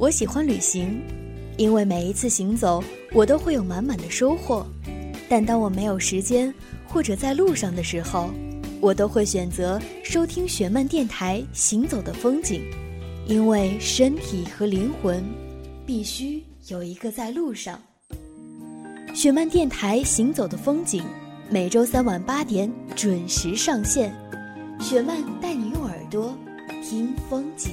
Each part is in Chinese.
我喜欢旅行，因为每一次行走，我都会有满满的收获。但当我没有时间或者在路上的时候，我都会选择收听雪漫电台《行走的风景》，因为身体和灵魂必须有一个在路上。雪漫电台《行走的风景》每周三晚八点准时上线，雪漫带你用耳朵听风景。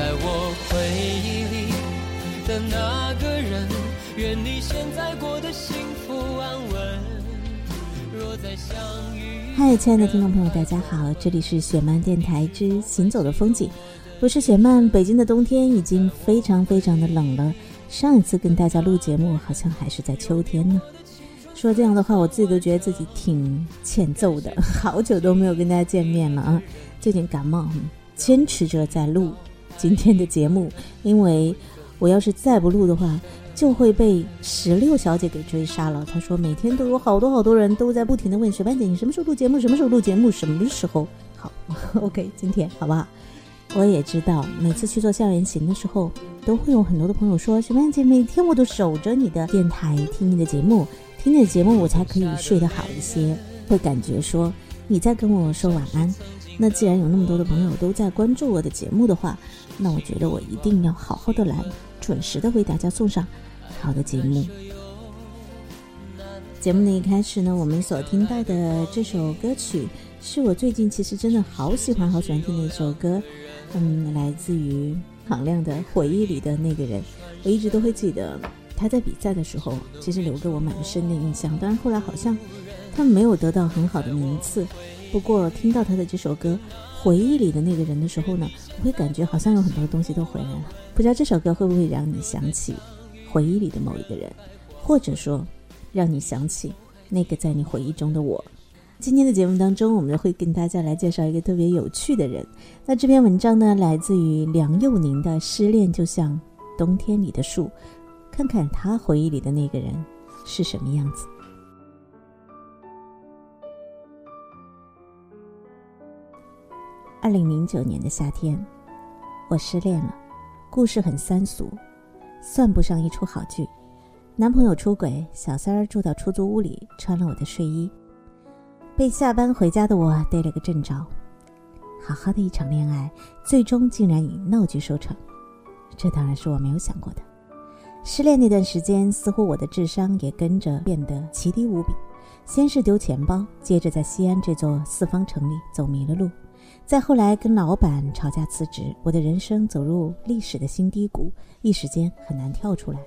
在我回忆里的那个人，愿你现在过得幸福安稳。若再相遇，嗨，亲爱的听众朋友，大家好，这里是雪漫电台之行走的风景，我是雪漫。北京的冬天已经非常非常的冷了，上一次跟大家录节目好像还是在秋天呢。说这样的话，我自己都觉得自己挺欠揍的，好久都没有跟大家见面了啊，最近感冒，坚持着在录。今天的节目，因为我要是再不录的话，就会被石榴小姐给追杀了。她说每天都有好多好多人都在不停的问雪班姐，你什么时候录节目？什么时候录节目？什么时候？好，OK，今天好不好？我也知道，每次去做校园行的时候，都会有很多的朋友说，雪班姐每天我都守着你的电台听你的节目，听你的节目我才可以睡得好一些，会感觉说你在跟我说晚安。那既然有那么多的朋友都在关注我的节目的话，那我觉得我一定要好好的来，准时的为大家送上好的节目。节目的一开始呢，我们所听到的这首歌曲，是我最近其实真的好喜欢、好喜欢听的一首歌，嗯，来自于郝亮的《回忆里的那个人》。我一直都会记得他在比赛的时候，其实留给我蛮深的印象。当然后来好像他没有得到很好的名次。不过听到他的这首歌《回忆里的那个人》的时候呢，我会感觉好像有很多东西都回来了。不知道这首歌会不会让你想起回忆里的某一个人，或者说让你想起那个在你回忆中的我。今天的节目当中，我们会跟大家来介绍一个特别有趣的人。那这篇文章呢，来自于梁佑宁的《失恋就像冬天里的树》，看看他回忆里的那个人是什么样子。二零零九年的夏天，我失恋了。故事很三俗，算不上一出好剧。男朋友出轨，小三儿住到出租屋里，穿了我的睡衣，被下班回家的我逮了个正着。好好的一场恋爱，最终竟然以闹剧收场，这当然是我没有想过的。失恋那段时间，似乎我的智商也跟着变得奇低无比。先是丢钱包，接着在西安这座四方城里走迷了路。再后来跟老板吵架辞职，我的人生走入历史的新低谷，一时间很难跳出来。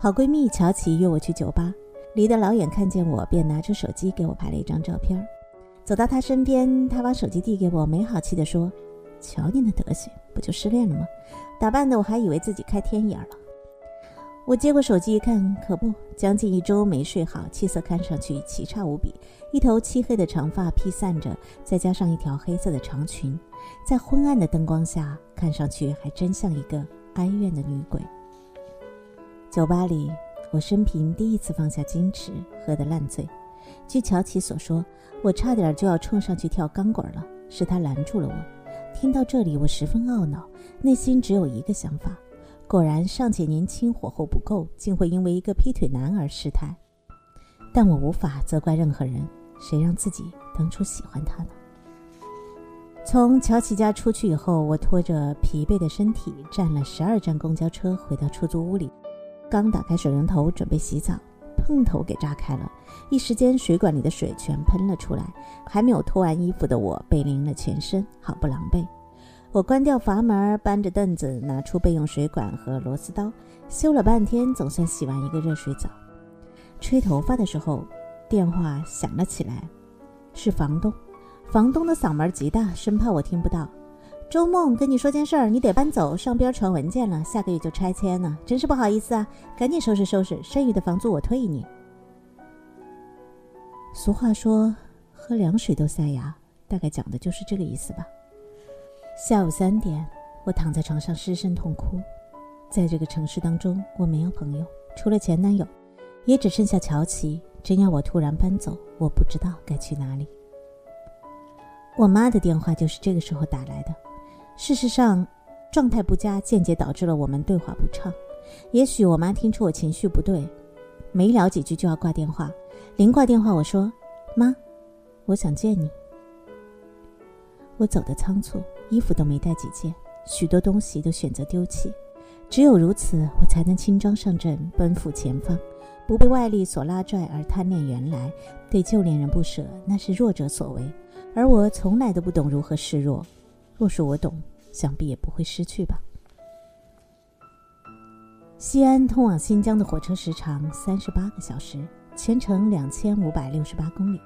好闺蜜乔琪约我去酒吧，离得老远，看见我便拿出手机给我拍了一张照片。走到她身边，她把手机递给我，没好气地说：“瞧你那德行，不就失恋了吗？打扮的我还以为自己开天眼了。”我接过手机一看，可不，将近一周没睡好，气色看上去奇差无比。一头漆黑的长发披散着，再加上一条黑色的长裙，在昏暗的灯光下，看上去还真像一个哀怨的女鬼。酒吧里，我生平第一次放下矜持，喝得烂醉。据乔琪所说，我差点就要冲上去跳钢管了，是他拦住了我。听到这里，我十分懊恼，内心只有一个想法。果然尚且年轻，火候不够，竟会因为一个劈腿男而失态。但我无法责怪任何人，谁让自己当初喜欢他呢？从乔琪家出去以后，我拖着疲惫的身体，站了十二站公交车回到出租屋里。刚打开水龙头准备洗澡，碰头给炸开了，一时间水管里的水全喷了出来。还没有脱完衣服的我被淋了全身，好不狼狈。我关掉阀门，搬着凳子，拿出备用水管和螺丝刀，修了半天，总算洗完一个热水澡。吹头发的时候，电话响了起来，是房东。房东的嗓门极大，生怕我听不到。周梦，跟你说件事儿，你得搬走，上边传文件了，下个月就拆迁了，真是不好意思啊！赶紧收拾收拾，剩余的房租我退你。俗话说，喝凉水都塞牙，大概讲的就是这个意思吧。下午三点，我躺在床上失声痛哭。在这个城市当中，我没有朋友，除了前男友，也只剩下乔琪。真要我突然搬走，我不知道该去哪里。我妈的电话就是这个时候打来的。事实上，状态不佳间接导致了我们对话不畅。也许我妈听出我情绪不对，没聊几句就要挂电话。临挂电话，我说：“妈，我想见你。”我走得仓促，衣服都没带几件，许多东西都选择丢弃。只有如此，我才能轻装上阵，奔赴前方，不被外力所拉拽而贪恋原来。对旧恋人不舍，那是弱者所为。而我从来都不懂如何示弱，若是我懂，想必也不会失去吧。西安通往新疆的火车时长三十八个小时，全程两千五百六十八公里。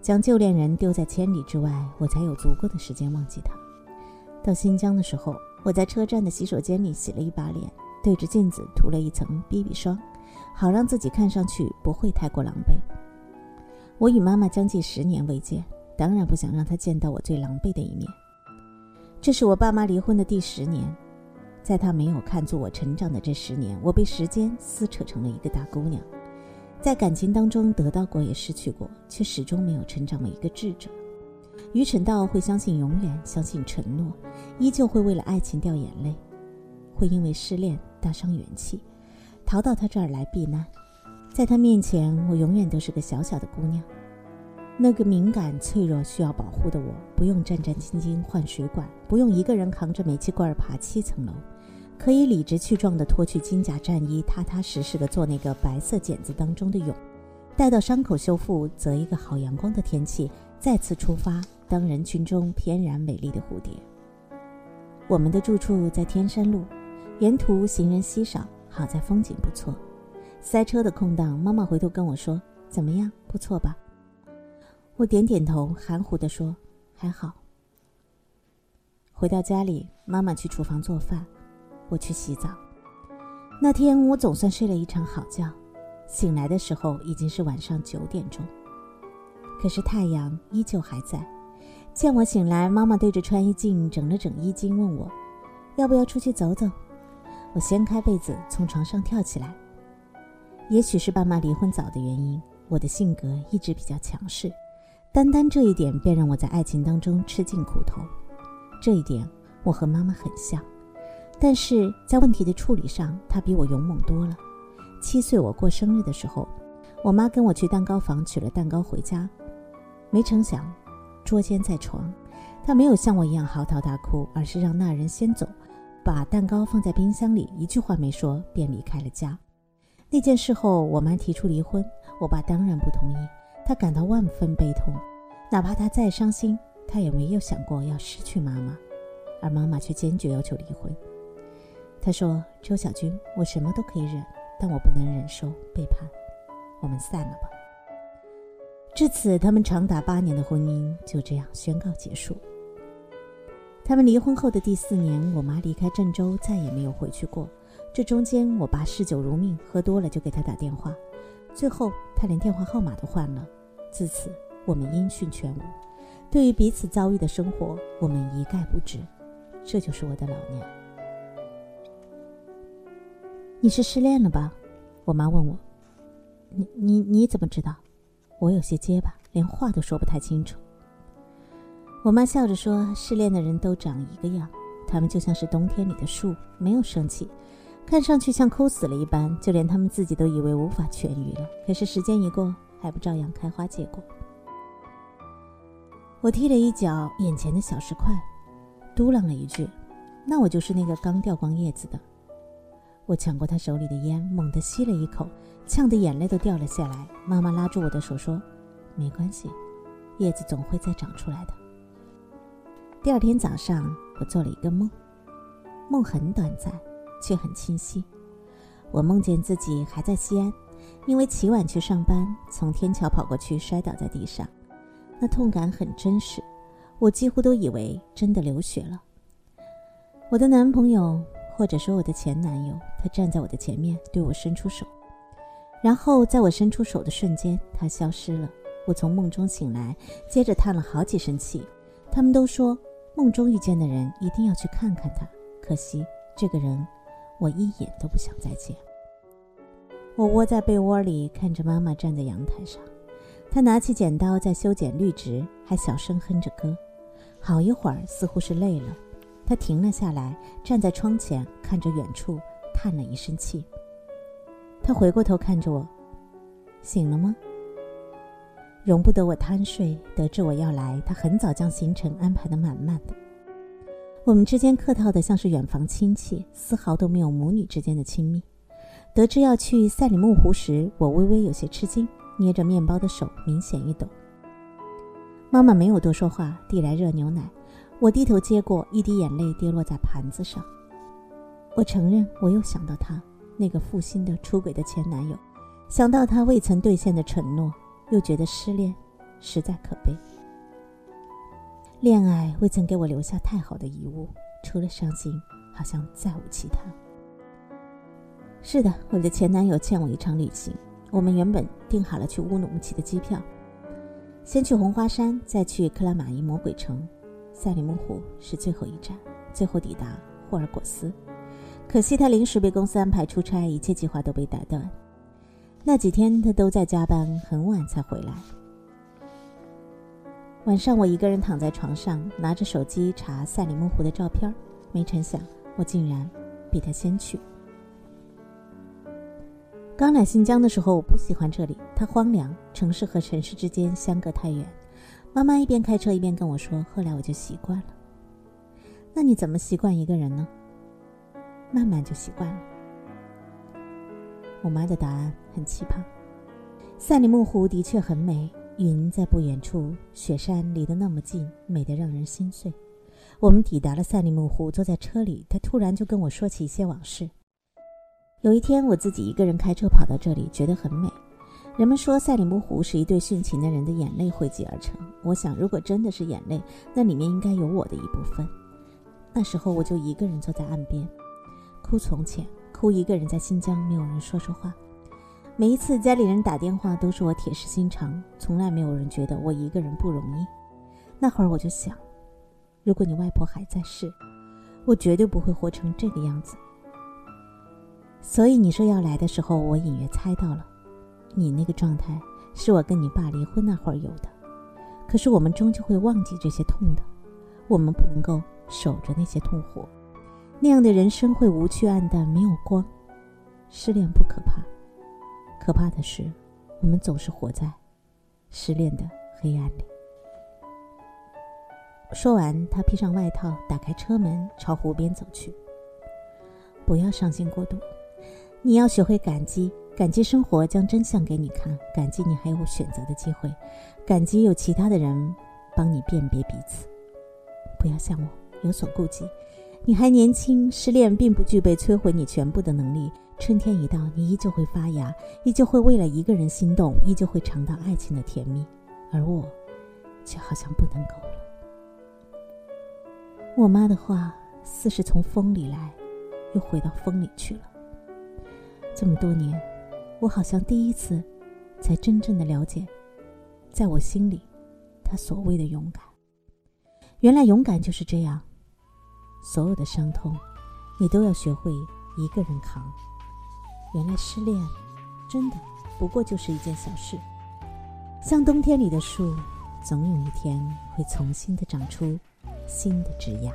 将旧恋人丢在千里之外，我才有足够的时间忘记他。到新疆的时候，我在车站的洗手间里洗了一把脸，对着镜子涂了一层 BB 霜，好让自己看上去不会太过狼狈。我与妈妈将近十年未见。当然不想让她见到我最狼狈的一面。这是我爸妈离婚的第十年，在他没有看作我成长的这十年，我被时间撕扯成了一个大姑娘。在感情当中得到过也失去过，却始终没有成长为一个智者。愚蠢到会相信永远，相信承诺，依旧会为了爱情掉眼泪，会因为失恋大伤元气，逃到他这儿来避难。在他面前，我永远都是个小小的姑娘。那个敏感、脆弱、需要保护的我，不用战战兢兢换水管，不用一个人扛着煤气罐爬七层楼，可以理直气壮地脱去金甲战衣，踏踏实实地做那个白色茧子当中的蛹，待到伤口修复，择一个好阳光的天气，再次出发，当人群中翩然美丽的蝴蝶。我们的住处在天山路，沿途行人稀少，好在风景不错。塞车的空档，妈妈回头跟我说：“怎么样？不错吧？”我点点头，含糊地说：“还好。”回到家里，妈妈去厨房做饭，我去洗澡。那天我总算睡了一场好觉，醒来的时候已经是晚上九点钟。可是太阳依旧还在。见我醒来，妈妈对着穿衣镜整了整衣襟，问我：“要不要出去走走？”我掀开被子，从床上跳起来。也许是爸妈离婚早的原因，我的性格一直比较强势。单单这一点便让我在爱情当中吃尽苦头，这一点我和妈妈很像，但是在问题的处理上，她比我勇猛多了。七岁我过生日的时候，我妈跟我去蛋糕房取了蛋糕回家，没成想捉奸在床，她没有像我一样嚎啕大哭，而是让那人先走，把蛋糕放在冰箱里，一句话没说便离开了家。那件事后，我妈提出离婚，我爸当然不同意。他感到万分悲痛，哪怕他再伤心，他也没有想过要失去妈妈，而妈妈却坚决要求离婚。他说：“周小军，我什么都可以忍，但我不能忍受背叛，我们散了吧。”至此，他们长达八年的婚姻就这样宣告结束。他们离婚后的第四年，我妈离开郑州，再也没有回去过。这中间，我爸嗜酒如命，喝多了就给他打电话。最后，他连电话号码都换了。自此，我们音讯全无。对于彼此遭遇的生活，我们一概不知。这就是我的老娘。你是失恋了吧？我妈问我。你你你怎么知道？我有些结巴，连话都说不太清楚。我妈笑着说：“失恋的人都长一个样，他们就像是冬天里的树，没有生气。”看上去像枯死了一般，就连他们自己都以为无法痊愈了。可是时间一过，还不照样开花结果？我踢了一脚眼前的小石块，嘟囔了一句：“那我就是那个刚掉光叶子的。”我抢过他手里的烟，猛地吸了一口，呛得眼泪都掉了下来。妈妈拉住我的手说：“没关系，叶子总会再长出来的。”第二天早上，我做了一个梦，梦很短暂，却很清晰。我梦见自己还在西安，因为起晚去上班，从天桥跑过去，摔倒在地上，那痛感很真实，我几乎都以为真的流血了。我的男朋友。或者说我的前男友，他站在我的前面，对我伸出手，然后在我伸出手的瞬间，他消失了。我从梦中醒来，接着叹了好几声气。他们都说，梦中遇见的人一定要去看看他。可惜这个人，我一眼都不想再见。我窝在被窝里，看着妈妈站在阳台上，她拿起剪刀在修剪绿植，还小声哼着歌。好一会儿，似乎是累了。他停了下来，站在窗前，看着远处，叹了一声气。他回过头看着我：“醒了吗？”容不得我贪睡，得知我要来，他很早将行程安排得满满的。我们之间客套的像是远房亲戚，丝毫都没有母女之间的亲密。得知要去赛里木湖时，我微微有些吃惊，捏着面包的手明显一抖。妈妈没有多说话，递来热牛奶。我低头接过，一滴眼泪跌落在盘子上。我承认，我又想到他那个负心的、出轨的前男友，想到他未曾兑现的承诺，又觉得失恋实在可悲。恋爱未曾给我留下太好的遗物，除了伤心，好像再无其他。是的，我的前男友欠我一场旅行。我们原本订好了去乌鲁木齐的机票，先去红花山，再去克拉玛依魔鬼城。赛里木湖是最后一站，最后抵达霍尔果斯。可惜他临时被公司安排出差，一切计划都被打断。那几天他都在加班，很晚才回来。晚上我一个人躺在床上，拿着手机查赛里木湖的照片，没成想我竟然比他先去。刚来新疆的时候，我不喜欢这里，它荒凉，城市和城市之间相隔太远。妈妈一边开车一边跟我说：“后来我就习惯了。”那你怎么习惯一个人呢？慢慢就习惯了。我妈的答案很奇葩。赛里木湖的确很美，云在不远处，雪山离得那么近，美得让人心碎。我们抵达了赛里木湖，坐在车里，她突然就跟我说起一些往事。有一天，我自己一个人开车跑到这里，觉得很美。人们说赛里木湖是一对殉情的人的眼泪汇集而成。我想，如果真的是眼泪，那里面应该有我的一部分。那时候我就一个人坐在岸边，哭从前，哭一个人在新疆没有人说说话。每一次家里人打电话，都是我铁石心肠，从来没有人觉得我一个人不容易。那会儿我就想，如果你外婆还在世，我绝对不会活成这个样子。所以你说要来的时候，我隐约猜到了。你那个状态是我跟你爸离婚那会儿有的，可是我们终究会忘记这些痛的，我们不能够守着那些痛苦，那样的人生会无趣暗淡，没有光。失恋不可怕，可怕的是，我们总是活在失恋的黑暗里。说完，他披上外套，打开车门，朝湖边走去。不要伤心过度，你要学会感激。感激生活将真相给你看，感激你还有选择的机会，感激有其他的人帮你辨别彼此。不要像我有所顾忌，你还年轻，失恋并不具备摧毁你全部的能力。春天一到，你依旧会发芽，依旧会为了一个人心动，依旧会尝到爱情的甜蜜，而我，却好像不能够了。我妈的话似是从风里来，又回到风里去了。这么多年。我好像第一次，才真正的了解，在我心里，他所谓的勇敢。原来勇敢就是这样，所有的伤痛，你都要学会一个人扛。原来失恋，真的不过就是一件小事。像冬天里的树，总有一天会重新的长出新的枝桠。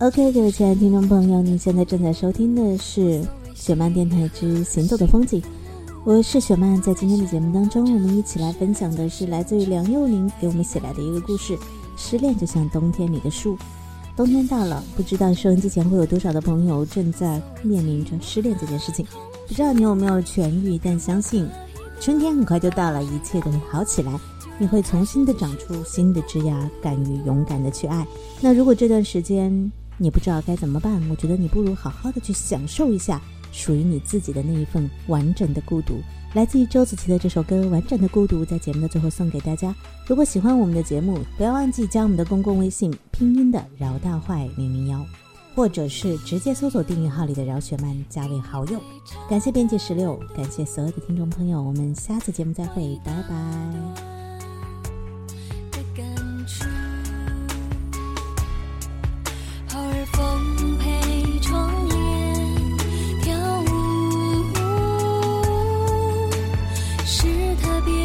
OK，各位亲爱的听众朋友，您现在正在收听的是雪漫电台之《行走的风景》，我是雪漫。在今天的节目当中，我们一起来分享的是来自于梁幼玲给我们写来的一个故事：失恋就像冬天里的树。冬天到了，不知道收音机前会有多少的朋友正在面临着失恋这件事情。不知道你有没有痊愈，但相信春天很快就到了，一切都会好起来。你会重新的长出新的枝芽，敢于勇敢的去爱。那如果这段时间你不知道该怎么办，我觉得你不如好好的去享受一下属于你自己的那一份完整的孤独。来自于周子琪的这首歌《完整的孤独》，在节目的最后送给大家。如果喜欢我们的节目，不要忘记加我们的公共微信拼音的饶大坏零零幺，或者是直接搜索订阅号里的饶雪漫加为好友。感谢编辑十六，感谢所有的听众朋友，我们下次节目再会，拜拜。特别